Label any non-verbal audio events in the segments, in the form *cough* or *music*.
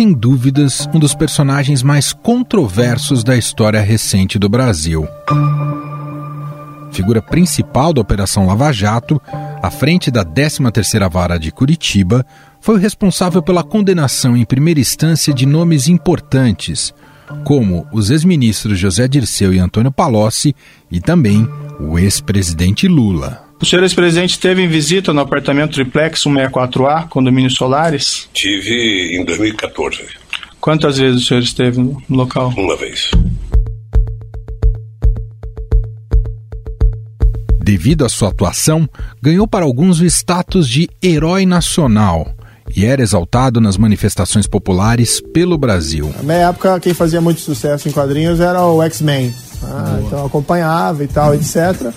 Sem dúvidas, um dos personagens mais controversos da história recente do Brasil. Figura principal da Operação Lava Jato, à frente da 13ª Vara de Curitiba, foi o responsável pela condenação em primeira instância de nomes importantes, como os ex-ministros José Dirceu e Antônio Palocci e também o ex-presidente Lula. O senhor ex-presidente esteve em visita no apartamento triplex 164A, condomínio Solares? Tive em 2014. Quantas vezes o senhor esteve no local? Uma vez. Devido à sua atuação, ganhou para alguns o status de herói nacional e era exaltado nas manifestações populares pelo Brasil. Na minha época, quem fazia muito sucesso em quadrinhos era o X-Men. Ah, então acompanhava e tal, etc.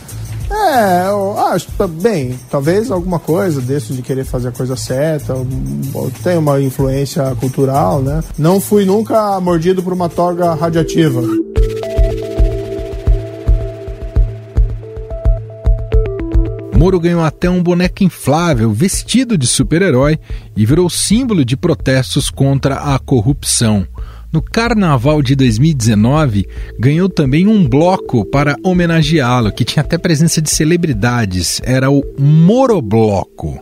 É, eu acho, bem, talvez alguma coisa desse de querer fazer a coisa certa, tem uma influência cultural, né? Não fui nunca mordido por uma toga radiativa. Moro ganhou até um boneco inflável vestido de super-herói e virou símbolo de protestos contra a corrupção. No Carnaval de 2019, ganhou também um bloco para homenageá-lo, que tinha até presença de celebridades. Era o Morobloco.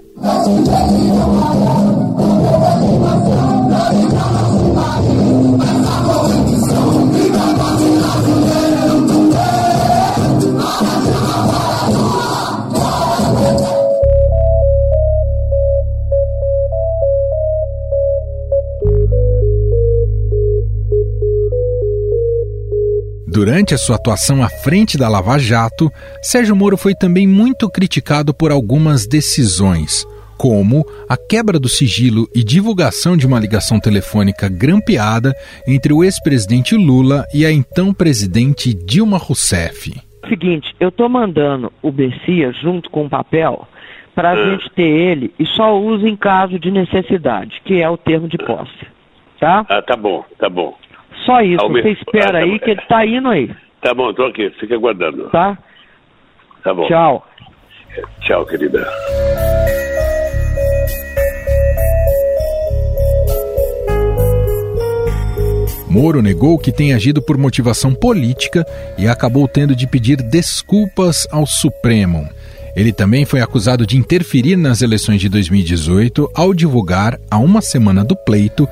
Durante a sua atuação à frente da Lava Jato, Sérgio Moro foi também muito criticado por algumas decisões, como a quebra do sigilo e divulgação de uma ligação telefônica grampeada entre o ex-presidente Lula e a então presidente Dilma Rousseff. Seguinte, eu estou mandando o Bessia junto com o papel para a ah. gente ter ele e só usa em caso de necessidade, que é o termo de posse. Tá? Ah, tá bom, tá bom. Só isso, você espera ah, tá aí que ele tá indo aí. Tá bom, tô aqui, fica aguardando. Tá? Tá bom. Tchau. Tchau, querida. Moro negou que tenha agido por motivação política e acabou tendo de pedir desculpas ao Supremo. Ele também foi acusado de interferir nas eleições de 2018 ao divulgar, a uma semana do pleito,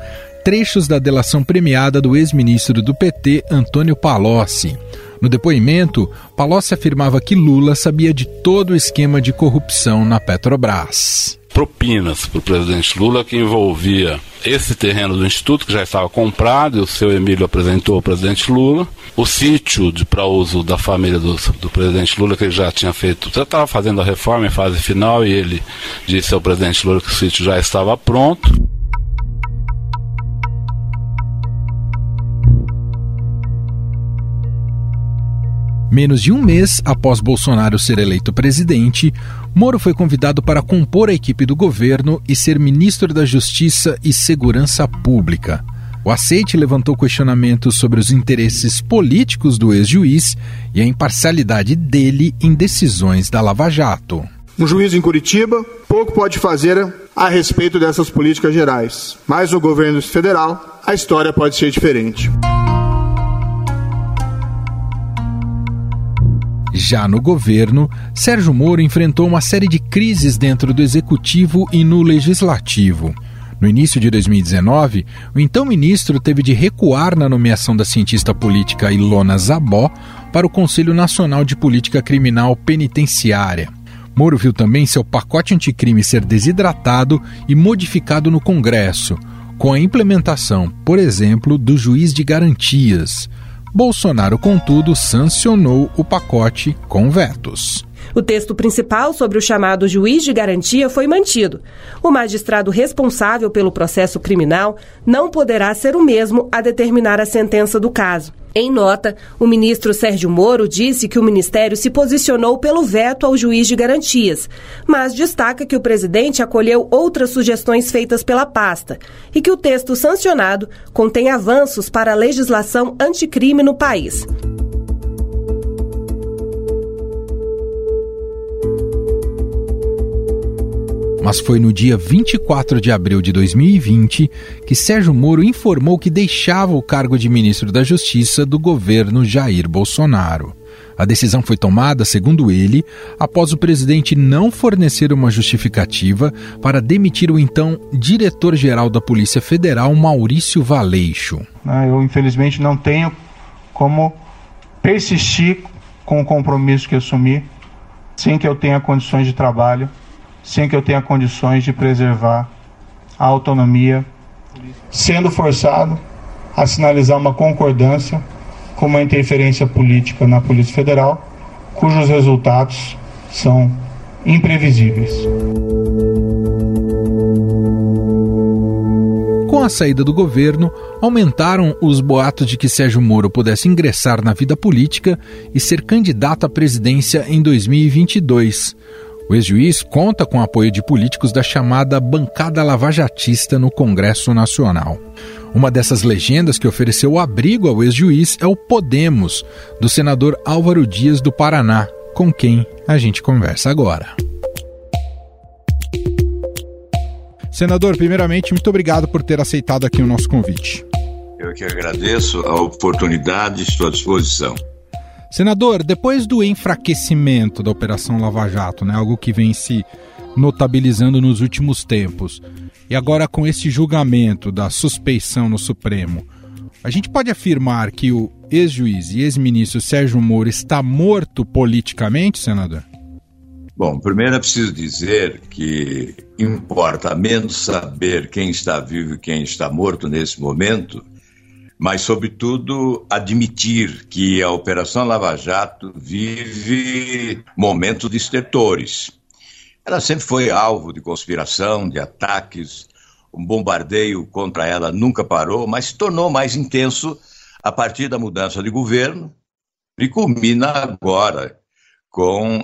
trechos da delação premiada do ex-ministro do PT, Antônio Palocci. No depoimento, Palocci afirmava que Lula sabia de todo o esquema de corrupção na Petrobras. Propinas para o presidente Lula que envolvia esse terreno do Instituto, que já estava comprado, e o seu Emílio apresentou ao presidente Lula. O sítio para uso da família do, do, presidente Lula, que ele já tinha feito, já estava fazendo a reforma em fase final, e ele disse ao presidente Lula que o sítio já estava pronto. Menos de um mês após Bolsonaro ser eleito presidente, Moro foi convidado para compor a equipe do governo e ser ministro da Justiça e Segurança Pública. O aceite levantou questionamentos sobre os interesses políticos do ex-juiz e a imparcialidade dele em decisões da Lava Jato. Um juiz em Curitiba pouco pode fazer a respeito dessas políticas gerais, mas no governo federal a história pode ser diferente. Já no governo, Sérgio Moro enfrentou uma série de crises dentro do executivo e no legislativo. No início de 2019, o então ministro teve de recuar na nomeação da cientista política Ilona Zabó para o Conselho Nacional de Política Criminal Penitenciária. Moro viu também seu pacote anticrime ser desidratado e modificado no Congresso, com a implementação, por exemplo, do juiz de garantias, Bolsonaro, contudo, sancionou o pacote com vetos. O texto principal sobre o chamado juiz de garantia foi mantido. O magistrado responsável pelo processo criminal não poderá ser o mesmo a determinar a sentença do caso. Em nota, o ministro Sérgio Moro disse que o ministério se posicionou pelo veto ao juiz de garantias, mas destaca que o presidente acolheu outras sugestões feitas pela pasta e que o texto sancionado contém avanços para a legislação anticrime no país. Mas foi no dia 24 de abril de 2020 que Sérgio Moro informou que deixava o cargo de ministro da Justiça do governo Jair Bolsonaro. A decisão foi tomada, segundo ele, após o presidente não fornecer uma justificativa para demitir o então diretor-geral da Polícia Federal, Maurício Valeixo. Ah, eu, infelizmente, não tenho como persistir com o compromisso que assumi sem que eu tenha condições de trabalho, sem que eu tenha condições de preservar a autonomia, sendo forçado a sinalizar uma concordância com uma interferência política na Polícia Federal, cujos resultados são imprevisíveis. Com a saída do governo, aumentaram os boatos de que Sérgio Moro pudesse ingressar na vida política e ser candidato à presidência em 2022. O ex-juiz conta com o apoio de políticos da chamada bancada lavajatista no Congresso Nacional. Uma dessas legendas que ofereceu abrigo ao ex-juiz é o Podemos, do senador Álvaro Dias do Paraná, com quem a gente conversa agora. Senador, primeiramente, muito obrigado por ter aceitado aqui o nosso convite. Eu que agradeço a oportunidade, estou à disposição. Senador, depois do enfraquecimento da Operação Lava Jato, né, algo que vem se notabilizando nos últimos tempos, e agora, com esse julgamento da suspeição no Supremo, a gente pode afirmar que o ex-juiz e ex-ministro Sérgio Moro está morto politicamente, senador? Bom, primeiro é preciso dizer que importa menos saber quem está vivo e quem está morto nesse momento, mas, sobretudo, admitir que a Operação Lava Jato vive momentos estertores. Ela sempre foi alvo de conspiração, de ataques. Um bombardeio contra ela nunca parou, mas se tornou mais intenso a partir da mudança de governo e culmina agora com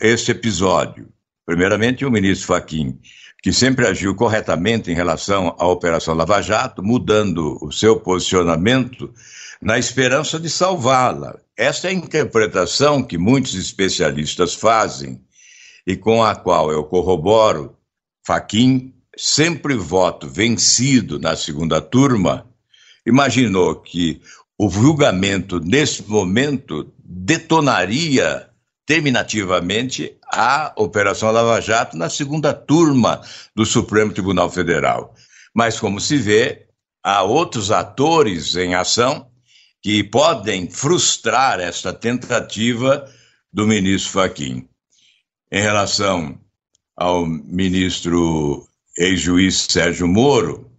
este episódio. Primeiramente, o ministro Fachin, que sempre agiu corretamente em relação à Operação Lava Jato, mudando o seu posicionamento na esperança de salvá-la. Esta é a interpretação que muitos especialistas fazem e com a qual eu corroboro, Faquim, sempre voto vencido na segunda turma, imaginou que o julgamento nesse momento detonaria terminativamente a Operação Lava Jato na segunda turma do Supremo Tribunal Federal. Mas, como se vê, há outros atores em ação que podem frustrar esta tentativa do ministro Faquim em relação ao ministro ex-juiz Sérgio Moro,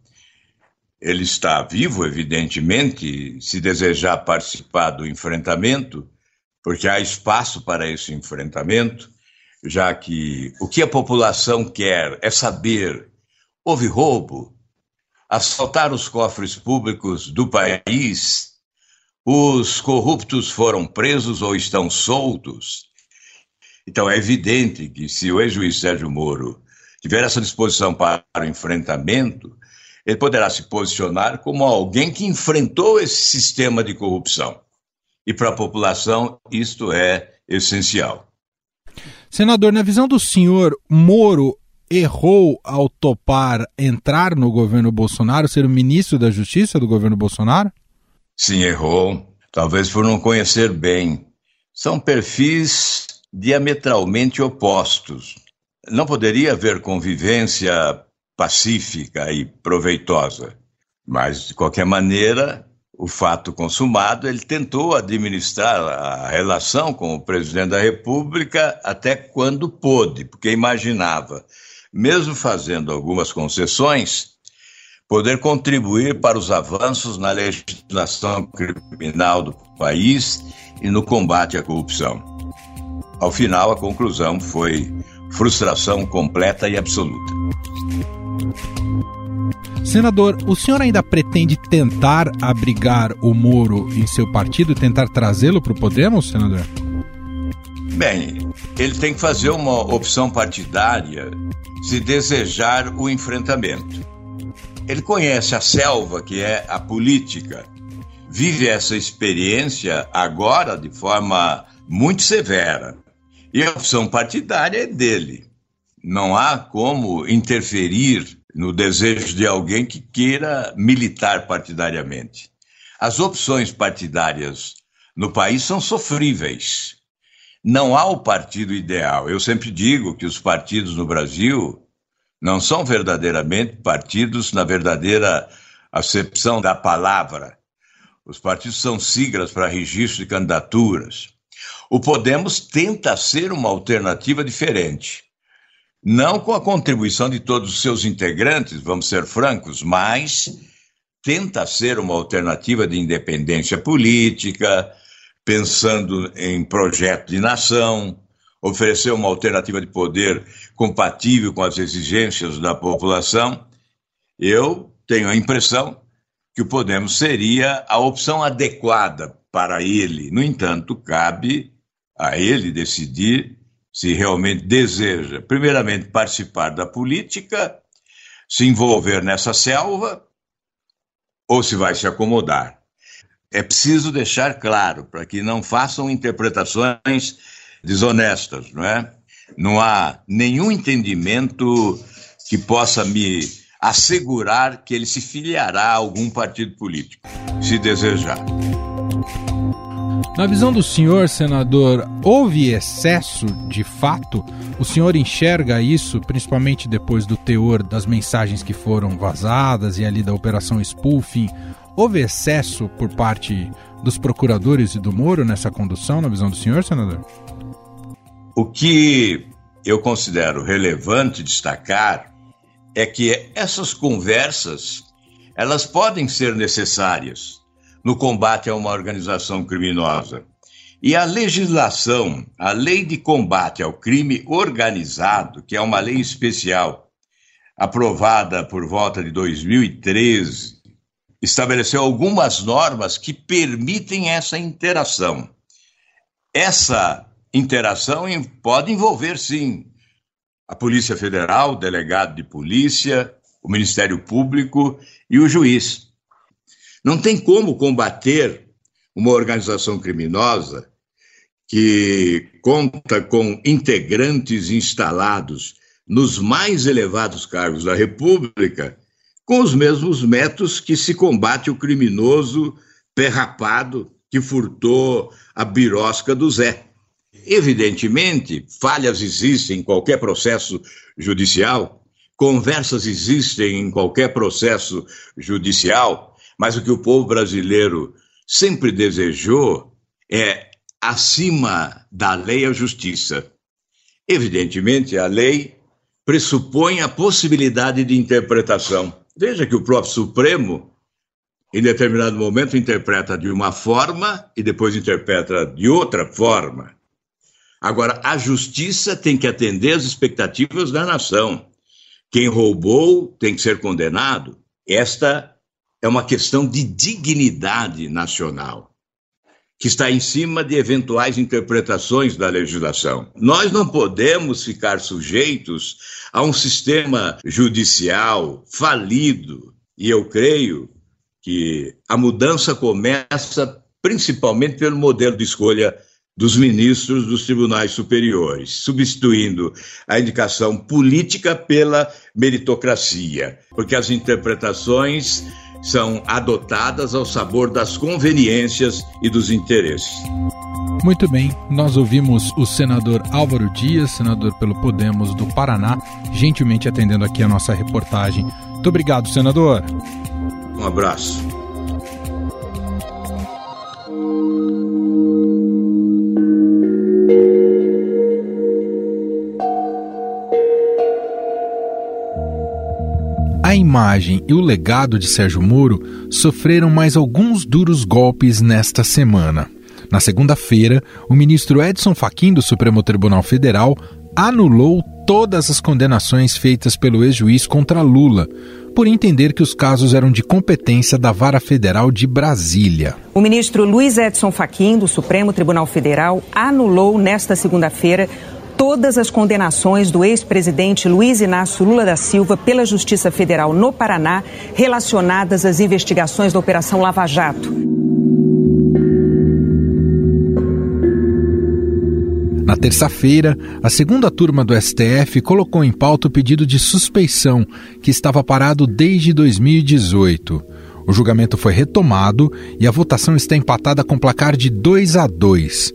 ele está vivo, evidentemente, se desejar participar do enfrentamento, porque há espaço para esse enfrentamento, já que o que a população quer é saber: houve roubo, assaltar os cofres públicos do país, os corruptos foram presos ou estão soltos, então, é evidente que se o ex-juiz Sérgio Moro tiver essa disposição para o enfrentamento, ele poderá se posicionar como alguém que enfrentou esse sistema de corrupção. E para a população, isto é essencial. Senador, na visão do senhor, Moro errou ao topar entrar no governo Bolsonaro, ser o ministro da Justiça do governo Bolsonaro? Sim, errou. Talvez por não conhecer bem. São perfis diametralmente opostos. Não poderia haver convivência pacífica e proveitosa, mas, de qualquer maneira, o fato consumado, ele tentou administrar a relação com o presidente da República até quando pôde, porque imaginava, mesmo fazendo algumas concessões, poder contribuir para os avanços na legislação criminal do país e no combate à corrupção. Ao final, a conclusão foi frustração completa e absoluta. Senador, o senhor ainda pretende tentar abrigar o Moro em seu partido, tentar trazê-lo para o Podemos, senador? Bem, ele tem que fazer uma opção partidária se desejar o enfrentamento. Ele conhece a selva que é a política, vive essa experiência agora de forma muito severa. E a opção partidária é dele. não há como interferir no desejo de alguém que queira militar partidariamente. As opções partidárias no país são sofríveis. Não há o partido ideal. Eu sempre digo que os partidos no Brasil não são verdadeiramente partidos na verdadeira acepção da palavra. Os partidos são siglas para registro de candidaturas. O Podemos tenta ser uma alternativa diferente. Não com a contribuição de todos os seus integrantes, vamos ser francos, mas tenta ser uma alternativa de independência política, pensando em projeto de nação, oferecer uma alternativa de poder compatível com as exigências da população. Eu tenho a impressão que o Podemos seria a opção adequada para ele. No entanto, cabe a ele decidir se realmente deseja, primeiramente, participar da política, se envolver nessa selva, ou se vai se acomodar. É preciso deixar claro para que não façam interpretações desonestas, não é? Não há nenhum entendimento que possa me assegurar que ele se filiará a algum partido político, se desejar. Na visão do senhor, senador, houve excesso de fato? O senhor enxerga isso, principalmente depois do teor das mensagens que foram vazadas e ali da operação spoofing? Houve excesso por parte dos procuradores e do Moro nessa condução, na visão do senhor, senador? O que eu considero relevante destacar é que essas conversas elas podem ser necessárias no combate a uma organização criminosa. E a legislação, a Lei de Combate ao Crime Organizado, que é uma lei especial aprovada por volta de 2013, estabeleceu algumas normas que permitem essa interação. Essa interação pode envolver, sim, a Polícia Federal, o delegado de polícia, o Ministério Público e o juiz. Não tem como combater uma organização criminosa que conta com integrantes instalados nos mais elevados cargos da República com os mesmos métodos que se combate o criminoso perrapado que furtou a birosca do Zé. Evidentemente, falhas existem em qualquer processo judicial, conversas existem em qualquer processo judicial, mas o que o povo brasileiro sempre desejou é, acima da lei, a justiça. Evidentemente, a lei pressupõe a possibilidade de interpretação. Veja que o próprio Supremo, em determinado momento, interpreta de uma forma e depois interpreta de outra forma. Agora, a justiça tem que atender às expectativas da nação. Quem roubou tem que ser condenado. Esta é uma questão de dignidade nacional, que está em cima de eventuais interpretações da legislação. Nós não podemos ficar sujeitos a um sistema judicial falido, e eu creio que a mudança começa principalmente pelo modelo de escolha dos ministros dos tribunais superiores, substituindo a indicação política pela meritocracia, porque as interpretações são adotadas ao sabor das conveniências e dos interesses. Muito bem, nós ouvimos o senador Álvaro Dias, senador pelo Podemos do Paraná, gentilmente atendendo aqui a nossa reportagem. Muito obrigado, senador. Um abraço. A imagem e o legado de Sérgio Moro sofreram mais alguns duros golpes nesta semana. Na segunda-feira, o ministro Edson Fachin do Supremo Tribunal Federal anulou todas as condenações feitas pelo ex-juiz contra Lula, por entender que os casos eram de competência da Vara Federal de Brasília. O ministro Luiz Edson Fachin do Supremo Tribunal Federal anulou nesta segunda-feira todas as condenações do ex-presidente Luiz Inácio Lula da Silva pela Justiça Federal no Paraná relacionadas às investigações da Operação Lava Jato. terça-feira, a segunda turma do STF colocou em pauta o pedido de suspeição, que estava parado desde 2018. O julgamento foi retomado e a votação está empatada com placar de 2 a 2.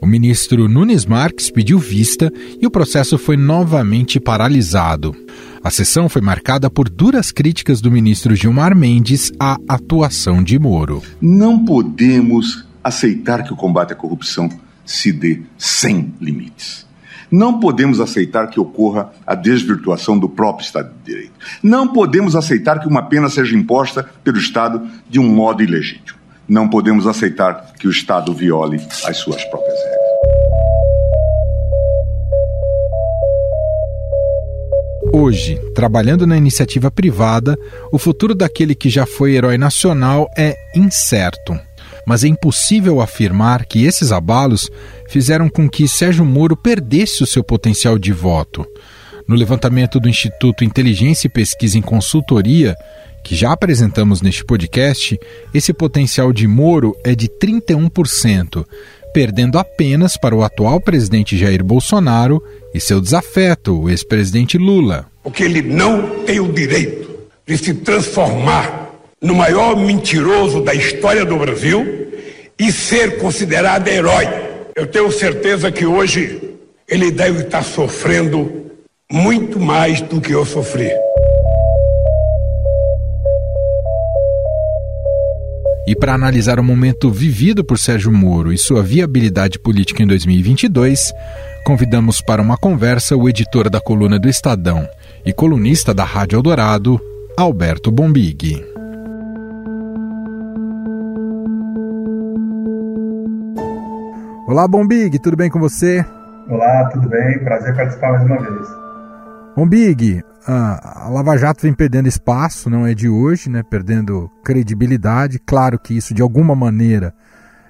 O ministro Nunes Marques pediu vista e o processo foi novamente paralisado. A sessão foi marcada por duras críticas do ministro Gilmar Mendes à atuação de Moro. Não podemos aceitar que o combate à corrupção se dê sem limites. Não podemos aceitar que ocorra a desvirtuação do próprio Estado de Direito. Não podemos aceitar que uma pena seja imposta pelo Estado de um modo ilegítimo. Não podemos aceitar que o Estado viole as suas próprias regras. Hoje, trabalhando na iniciativa privada, o futuro daquele que já foi herói nacional é incerto. Mas é impossível afirmar que esses abalos fizeram com que Sérgio Moro perdesse o seu potencial de voto. No levantamento do Instituto Inteligência e Pesquisa em Consultoria, que já apresentamos neste podcast, esse potencial de Moro é de 31%, perdendo apenas para o atual presidente Jair Bolsonaro e seu desafeto, o ex-presidente Lula. Porque ele não tem o direito de se transformar no maior mentiroso da história do Brasil e ser considerado herói. Eu tenho certeza que hoje ele deve estar sofrendo muito mais do que eu sofri. E para analisar o momento vivido por Sérgio Moro e sua viabilidade política em 2022, convidamos para uma conversa o editor da coluna do Estadão e colunista da Rádio Eldorado, Alberto Bombig. Olá, Bombig, tudo bem com você? Olá, tudo bem? Prazer participar mais uma vez. Bombig, a Lava Jato vem perdendo espaço, não é de hoje, né? Perdendo credibilidade. Claro que isso de alguma maneira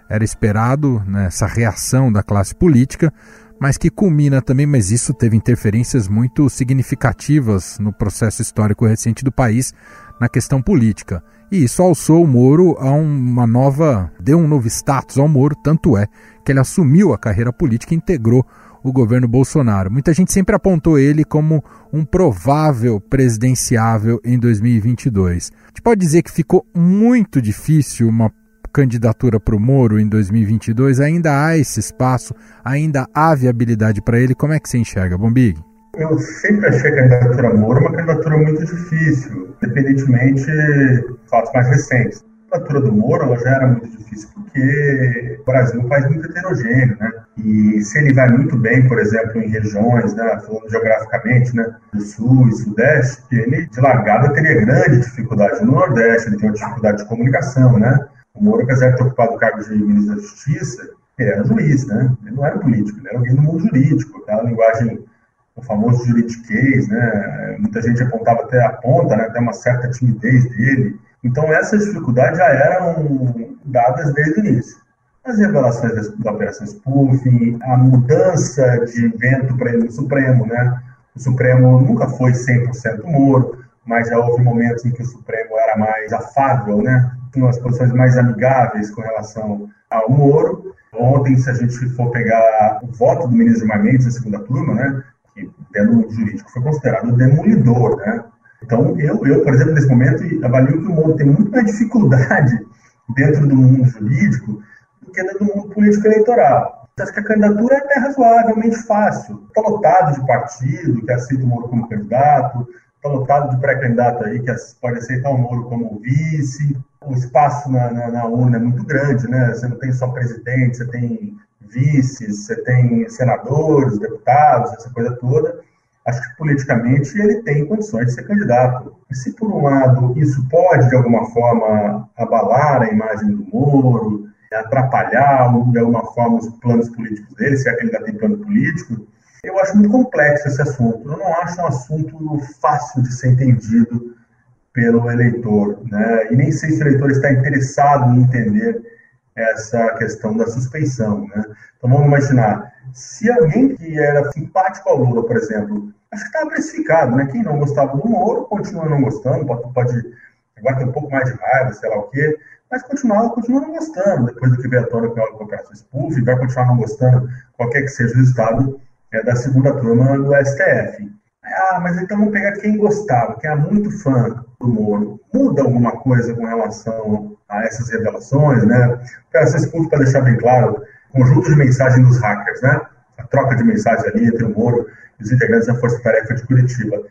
era esperado, né? essa reação da classe política, mas que culmina também, mas isso teve interferências muito significativas no processo histórico recente do país na questão política. E isso alçou o Moro a uma nova, deu um novo status ao Moro, tanto é que ele assumiu a carreira política e integrou o governo Bolsonaro. Muita gente sempre apontou ele como um provável presidenciável em 2022. A gente pode dizer que ficou muito difícil uma candidatura para o Moro em 2022? Ainda há esse espaço? Ainda há viabilidade para ele? Como é que você enxerga, Bombig? Eu sempre achei a candidatura Moro uma candidatura muito difícil, independentemente de fatos mais recentes candidatura do Moro ela já era muito difícil, porque o Brasil é um país muito heterogêneo, né? E se ele vai muito bem, por exemplo, em regiões, né, falando geograficamente, né, do Sul e Sudeste, ele de largada teria grande dificuldade no Nordeste, ele tem uma dificuldade de comunicação, né? O Moro, apesar de ter ocupado o cargo de ministro da Justiça, ele era juiz, né? Ele não era político, ele era alguém do mundo jurídico, aquela linguagem, o famoso juridiquês, né? Muita gente apontava até a ponta, né? Até uma certa timidez dele, então, essas dificuldades já eram dadas desde o início. As revelações da Operação Spoofing, a mudança de vento para ele no Supremo, né? O Supremo nunca foi 100% Moro, mas já houve momentos em que o Supremo era mais afável, né? Tinha umas posições mais amigáveis com relação ao Moro. Ontem, se a gente for pegar o voto do ministro Gilmar Mendes na segunda turma, né? Que, dentro jurídico, foi considerado demolidor, né? Então, eu, eu, por exemplo, nesse momento, avalio que o Moro tem muito mais dificuldade *laughs* dentro do mundo jurídico do que dentro do mundo político eleitoral. Acho que a candidatura é até razoavelmente fácil. Está lotado de partido que aceita o Moro como candidato, está lotado de pré-candidato aí que pode aceitar o Moro como vice. O espaço na, na, na urna é muito grande, né? Você não tem só presidente, você tem vices, você tem senadores, deputados, essa coisa toda acho que politicamente ele tem condições de ser candidato. Se, por um lado, isso pode, de alguma forma, abalar a imagem do Moro, atrapalhar, de alguma forma, os planos políticos dele, se é que ele ainda tem plano político, eu acho muito complexo esse assunto. Eu não acho um assunto fácil de ser entendido pelo eleitor. Né? E nem sei se o eleitor está interessado em entender essa questão da suspeição. Né? Então vamos imaginar, se alguém que era simpático ao Lula, por exemplo, acho que estava precificado, né? Quem não gostava do Moro continua não gostando, pode, pode agora tem um pouco mais de raiva, sei lá o quê, mas continuar, continua não gostando, depois do que veio à tona com a Operação Spoof, vai continuar não gostando, qualquer que seja o resultado é, da segunda turma do STF. Ah, mas então vamos pegar quem gostava, quem é muito fã do Moro. Muda alguma coisa com relação a essas revelações, né? Operação Spoof, para deixar bem claro, conjunto de mensagem dos hackers, né? A troca de mensagem ali entre o Moro e os integrantes da Força Tarefa de Curitiba.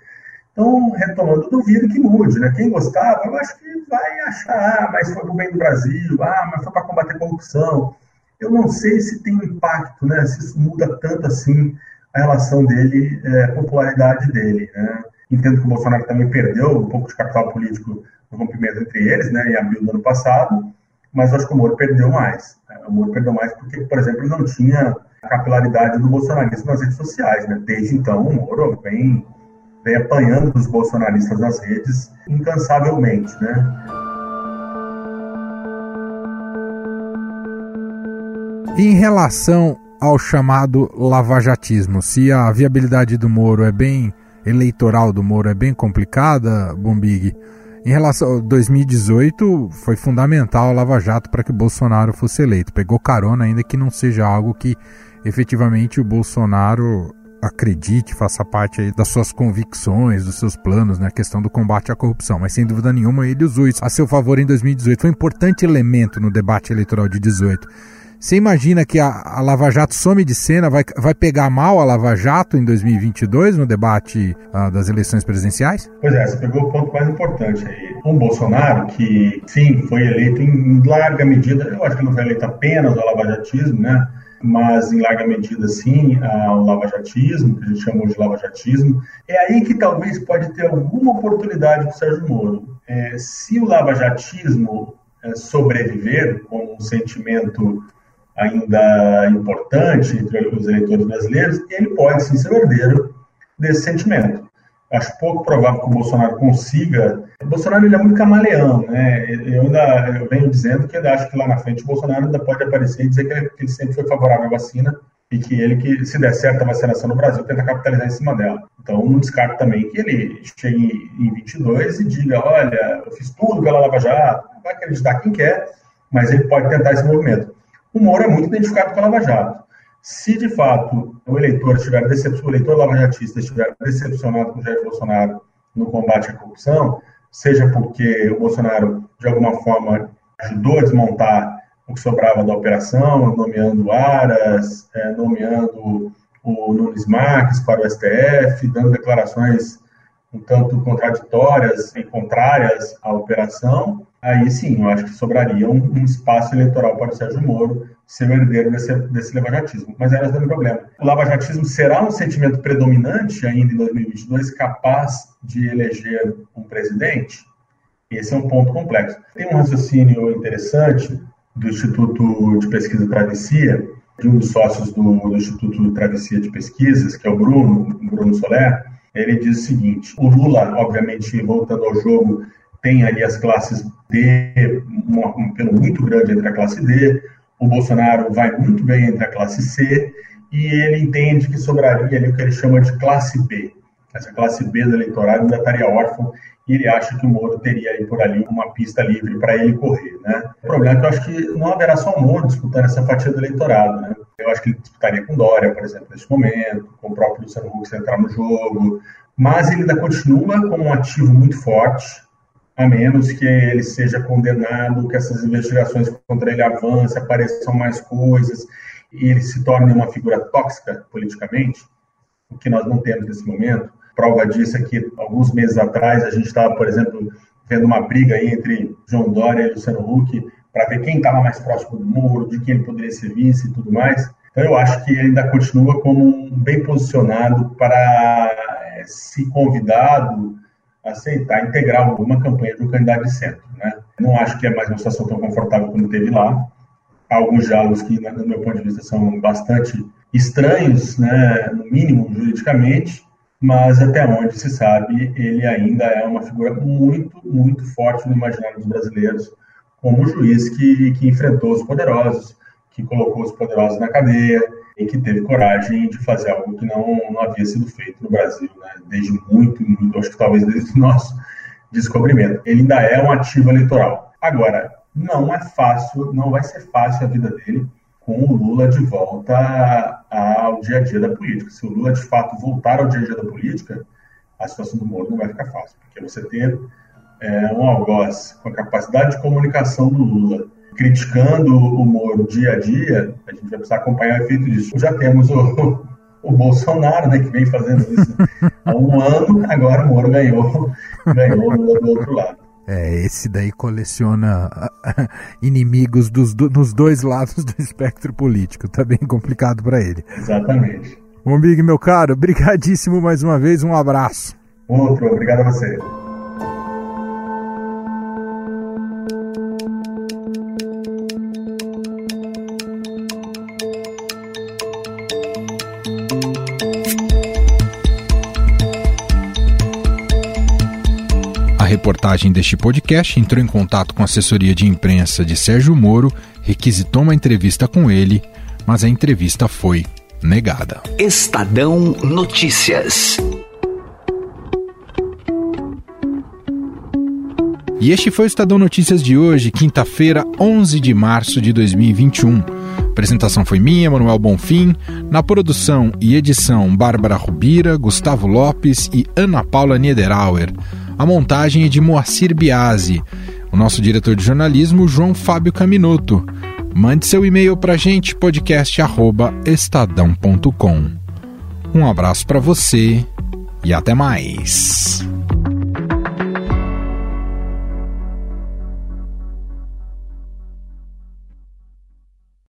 Então, retomando, duvido que mude, né? Quem gostava, eu acho que vai achar, ah, mas foi para o bem do Brasil, ah, mas foi para combater a corrupção. Eu não sei se tem um impacto, né? Se isso muda tanto assim a relação dele, é, a popularidade dele, né? Entendo que o Bolsonaro também perdeu um pouco de capital político no rompimento entre eles, né? Em abril do ano passado, mas acho que o Moro perdeu mais. Né? O Moro perdeu mais porque, por exemplo, não tinha a capilaridade do bolsonarismo nas redes sociais, né? Desde então, o Moro vem vem apanhando dos bolsonaristas nas redes incansavelmente, né? Em relação ao chamado lavajatismo, se a viabilidade do Moro é bem eleitoral do Moro é bem complicada, Bombig, em relação a 2018 foi fundamental a Lava Jato para que Bolsonaro fosse eleito. Pegou carona ainda que não seja algo que efetivamente o Bolsonaro acredite, faça parte das suas convicções, dos seus planos, né? Questão do combate à corrupção. Mas sem dúvida nenhuma ele usou isso a seu favor em 2018. Foi um importante elemento no debate eleitoral de 18. Você imagina que a, a, Lava Jato some de cena, vai, vai pegar mal a Lava Jato em 2022 no debate uh, das eleições presidenciais? Pois é, você pegou o ponto mais importante aí. Um Bolsonaro que, sim, foi eleito em larga medida, eu acho que não foi eleito apenas ao lavajatismo, né? mas em larga medida sim ao lavajatismo, que a gente chamou de lavajatismo. É aí que talvez pode ter alguma oportunidade para o Sérgio Moro. É, se o lavajatismo é, sobreviver com um sentimento ainda importante entre os eleitores brasileiros, ele pode sim ser herdeiro desse sentimento. Acho pouco provável que o Bolsonaro consiga. O Bolsonaro ele é muito camaleão, né? Eu ainda eu venho dizendo que eu acho que lá na frente o Bolsonaro ainda pode aparecer e dizer que ele, que ele sempre foi favorável à vacina e que ele, que se der certo a vacinação no Brasil, tenta capitalizar em cima dela. Então, não descarto também que ele chegue em 22 e diga: olha, eu fiz tudo pela Lava Jato. Vai acreditar quem quer, mas ele pode tentar esse movimento. O Moro é muito identificado com a Lava Jato. Se de fato o eleitor estiver decepcionado, o eleitor lavajatista estiver decepcionado com o Jair Bolsonaro no combate à corrupção, seja porque o Bolsonaro de alguma forma ajudou a desmontar o que sobrava da operação, nomeando Aras, é, nomeando o Nunes Marques para o STF, dando declarações um tanto contraditórias e contrárias à operação, aí sim, eu acho que sobraria um, um espaço eleitoral para o Sérgio Moro ser o herdeiro desse, desse lavajatismo. Mas aí nós problema. O lavajatismo será um sentimento predominante ainda em 2022 capaz de eleger um presidente? Esse é um ponto complexo. Tem um raciocínio interessante do Instituto de Pesquisa Travessia, de um dos sócios do, do Instituto Travessia de Pesquisas, que é o Bruno, Bruno Soler, ele diz o seguinte: o Lula, obviamente, voltando ao jogo, tem ali as classes D, um pelo muito grande entre a classe D, o Bolsonaro vai muito bem entre a classe C, e ele entende que sobraria ali o que ele chama de classe B. Essa classe B do eleitorado ainda estaria órfão e ele acha que o Moro teria aí por ali uma pista livre para ele correr, né? O problema é que eu acho que não haverá só o Moro disputando essa fatia do eleitorado, né? Eu acho que ele disputaria com Dória, por exemplo, neste momento, com o próprio Luciano Huck entrar no jogo, mas ele ainda continua como um ativo muito forte, a menos que ele seja condenado, que essas investigações contra ele avancem, apareçam mais coisas, e ele se torne uma figura tóxica politicamente, o que nós não temos nesse momento. Prova disso é que, alguns meses atrás, a gente estava, por exemplo, vendo uma briga aí entre João Dória e Luciano Huck para ver quem estava mais próximo do muro, de quem ele poderia ser vice e tudo mais. Então, eu acho que ele ainda continua como bem posicionado para é, se convidado aceitar integrar alguma campanha um candidato de centro. Né? Não acho que é mais uma situação tão confortável como teve lá. Há alguns diálogos que, no meu ponto de vista, são bastante estranhos, né, no mínimo juridicamente, mas até onde se sabe, ele ainda é uma figura muito, muito forte no imaginário dos brasileiros, como um juiz que, que enfrentou os poderosos, que colocou os poderosos na cadeia, e que teve coragem de fazer algo que não, não havia sido feito no Brasil, né? desde muito, muito, acho que talvez desde o nosso descobrimento. Ele ainda é um ativo eleitoral. Agora, não é fácil, não vai ser fácil a vida dele com o Lula de volta ao dia a dia da política. Se o Lula de fato voltar ao dia a dia da política, a situação do Moro não vai ficar fácil, porque você ter é, um algoz com a capacidade de comunicação do Lula criticando o Moro dia a dia, a gente vai precisar acompanhar o efeito disso. Já temos o, o Bolsonaro, né, que vem fazendo isso há um ano, agora o Moro ganhou, ganhou o Lula do outro lado. É, esse daí coleciona *laughs* inimigos dos, do, nos dois lados do *laughs* espectro político. Tá bem complicado para ele. Exatamente. Bom, Big, meu caro, *laughs* brigadíssimo mais uma vez, um abraço. Outro, obrigado a você. Reportagem deste podcast entrou em contato com a assessoria de imprensa de Sérgio Moro, requisitou uma entrevista com ele, mas a entrevista foi negada. Estadão Notícias. E este foi o Estadão Notícias de hoje, quinta-feira, 11 de março de 2021. A apresentação foi minha, Manuel Bonfim. Na produção e edição, Bárbara Rubira, Gustavo Lopes e Ana Paula Niederauer. A montagem é de Moacir Biasi. O nosso diretor de jornalismo, João Fábio Caminuto. Mande seu e-mail para gente, podcast@estadão.com. Um abraço para você e até mais.